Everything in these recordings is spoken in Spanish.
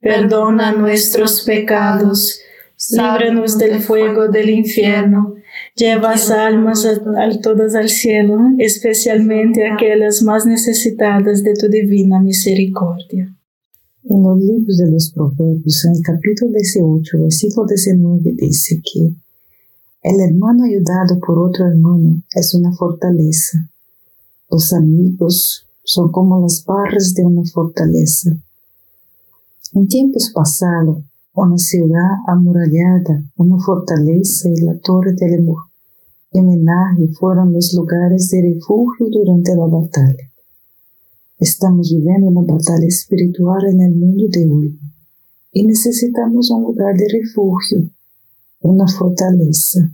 perdona nuestros pecados, líbranos del fuego del infierno, lleva almas a, todas al cielo, especialmente aquellas más necesitadas de tu divina misericordia. En los libros de los Proverbios, en el capítulo 18, versículo 19, dice que el hermano ayudado por otro hermano es una fortaleza. Los amigos son como las barras de una fortaleza. En tiempos pasados, una ciudad amurallada, una fortaleza y la torre del homenaje fueron los lugares de refugio durante la batalla. Estamos viviendo una batalla espiritual en el mundo de hoy y necesitamos un lugar de refugio, una fortaleza.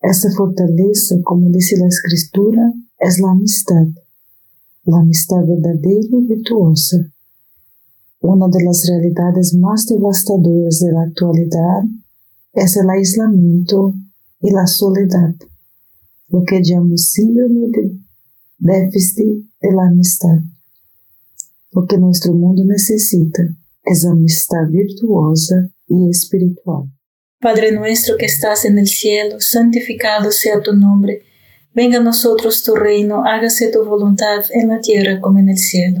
Esa fortaleza, como dice la escritura, es la amistad, la amistad verdadera y virtuosa una de las realidades más devastadoras de la actualidad es el aislamiento y la lo que llamo síndrome de déficit de la. Lo que nuestro mundo necesita es amistad virtuosa y espiritual. Padre nuestro que estás el cielo, santificado sea tu nombre. Venga a nosotros tu reino, hágase tu voluntad en la tierra como en el cielo.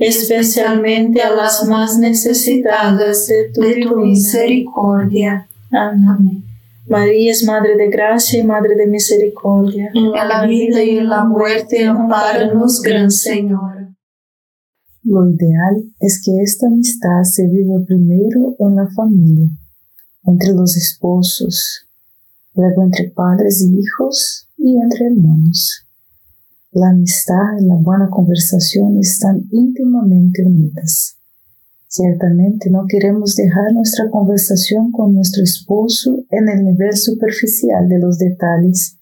especialmente a las más necesitadas de tu, misericordia. Amén. María es Madre de Gracia y Madre de Misericordia. En la vida y en la muerte, amparanos, Gran Señor. Lo ideal es que esta amistad se viva primero en la familia, entre los esposos, luego entre padres y hijos y entre hermanos. La amistad y la buena conversación están íntimamente unidas. Ciertamente no queremos dejar nuestra conversación con nuestro esposo en el nivel superficial de los detalles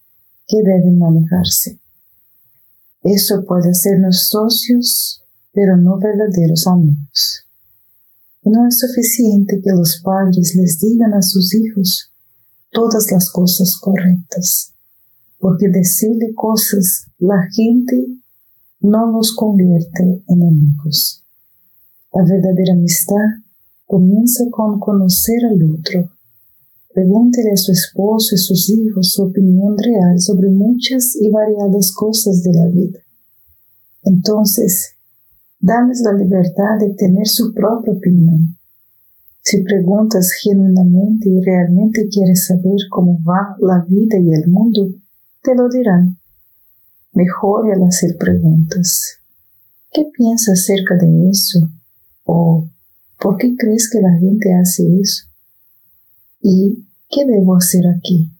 que deben manejarse. Eso puede hacernos socios, pero no verdaderos amigos. No es suficiente que los padres les digan a sus hijos todas las cosas correctas, porque decirle cosas la gente no nos convierte en amigos. La verdadera amistad comienza con conocer al otro. Pregúntele a su esposo y sus hijos su opinión real sobre muchas y variadas cosas de la vida. Entonces, dales la libertad de tener su propia opinión si preguntas genuinamente y realmente quieres saber cómo va la vida y el mundo, te lo dirán. Mejor al hacer preguntas. ¿Qué piensas acerca de eso? ¿O por qué crees que la gente hace eso? Y ¿qué debo hacer aquí?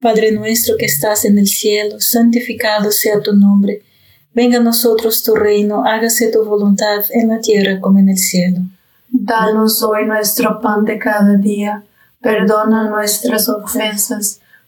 Padre nuestro que estás en el cielo, santificado sea tu nombre. Venga a nosotros tu reino, hágase tu voluntad en la tierra como en el cielo. Danos hoy nuestro pan de cada día. Perdona nuestras ofensas,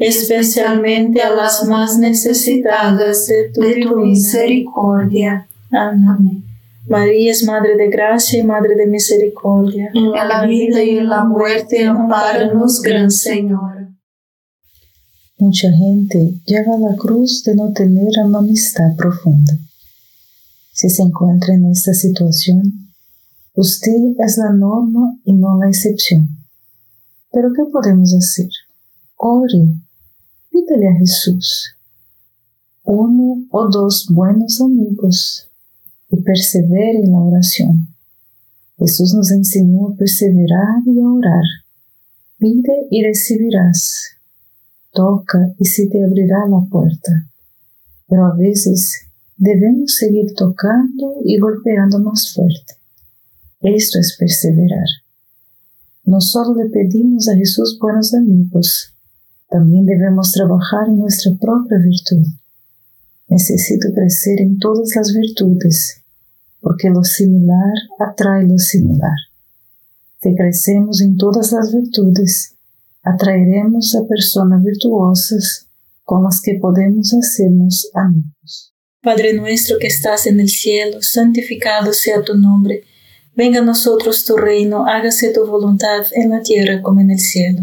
especialmente a las más necesitadas de tu, misericordia. Amén. María es Madre de Gracia y Madre de Misericordia. En la vida y en la muerte, amparanos, Gran Señor. Mucha gente lleva la cruz de no tener una amistad profunda. Si se encuentra en esta situación, Usted es la norma y no la excepción. Pero ¿qué podemos hacer? Ore, pídele a Jesús uno o dos buenos amigos y persevere en la oración. Jesús nos enseñó a perseverar y a orar. Pide y recibirás. Toca y se te abrirá la puerta. Pero a veces debemos seguir tocando y golpeando más fuerte. Esto es perseverar. No solo le pedimos a Jesús buenos amigos, también debemos trabajar en nuestra propia virtud. Necesito crecer en todas las virtudes, porque lo similar atrae lo similar. Si crecemos en todas las virtudes, atraeremos a personas virtuosas con las que podemos hacernos amigos. Padre nuestro que estás en el cielo, santificado sea tu nombre. Venga a nosotros tu reino, hágase tu voluntad en la tierra como en el cielo.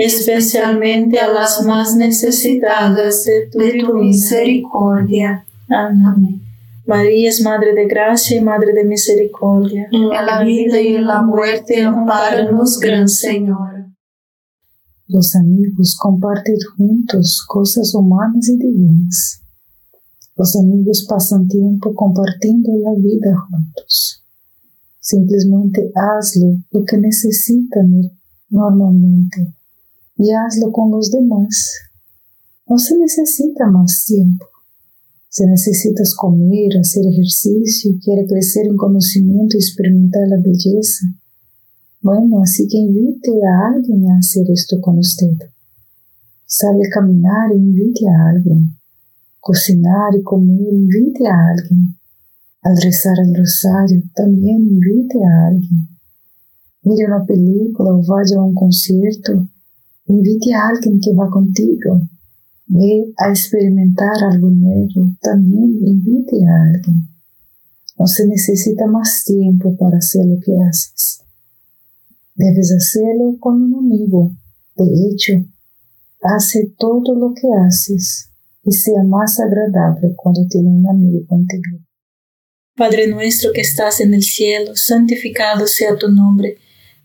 especialmente a las más necesitadas de tu, misericordia. Amén. María es Madre de Gracia y Madre de Misericordia. En la vida y en la muerte, amparanos, Gran Señor. Los amigos comparten juntos cosas humanas y divinas. Los amigos pasan tiempo compartiendo la vida juntos. Simplemente hazlo lo que necesitan normalmente y hazlo con los demás. No se necesita más tiempo. Si necesitas comer, hacer ejercicio, quiere crecer en conocimiento y experimentar la belleza, bueno, así que invite a alguien a hacer esto con usted. Sabe caminar, invite a alguien. Cocinar y comer, invite a alguien. Al rezar el rosario, también invite a alguien. Mire una película o vaya a un concierto. Invite a alguien que va contigo. A experimentar algo nuevo. También invite a alguien. No se necesita más tiempo para hacer lo que haces. Debes hacerlo con un amigo. De hecho, hace todo lo que haces y sea más agradable cuando tiene un amigo contigo. Padre nuestro que estás en el cielo, santificado sea tu nombre.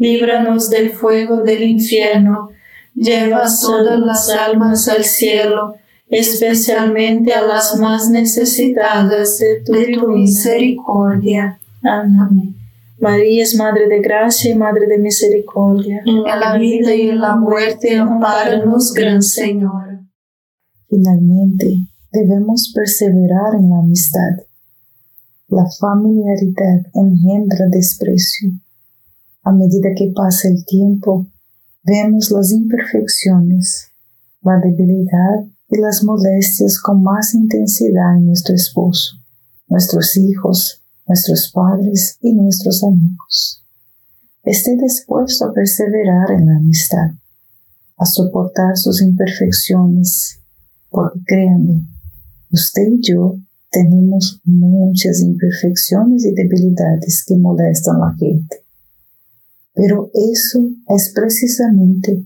líbranos del fuego del infierno, lleva todas las almas al cielo, especialmente a las más necesitadas de tu, misericordia. Amén. María es Madre de Gracia y Madre de Misericordia. En la vida y en la muerte, amparanos, Gran Señor. Finalmente, debemos perseverar en la amistad. La familiaridad engendra desprecio. A medida que pasa el tiempo, vemos las imperfecciones, la debilidad y las molestias con más intensidad en nuestro esposo, nuestros hijos, nuestros padres y nuestros amigos. esté dispuesto a perseverar en la amistad, a soportar sus imperfecciones, porque créanme, usted y yo tenemos muchas imperfecciones y debilidades que molestan a la gente. Pero eso es precisamente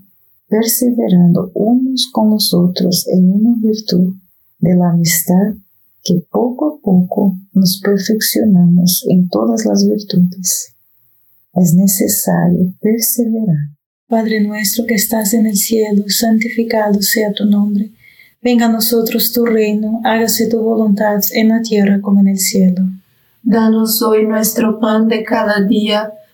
perseverando unos con los otros en una virtud de la amistad que poco a poco nos perfeccionamos en todas las virtudes. Es necesario perseverar. Padre nuestro que estás en el cielo, santificado sea tu nombre. Venga a nosotros tu reino, hágase tu voluntad en la tierra como en el cielo. Danos hoy nuestro pan de cada día,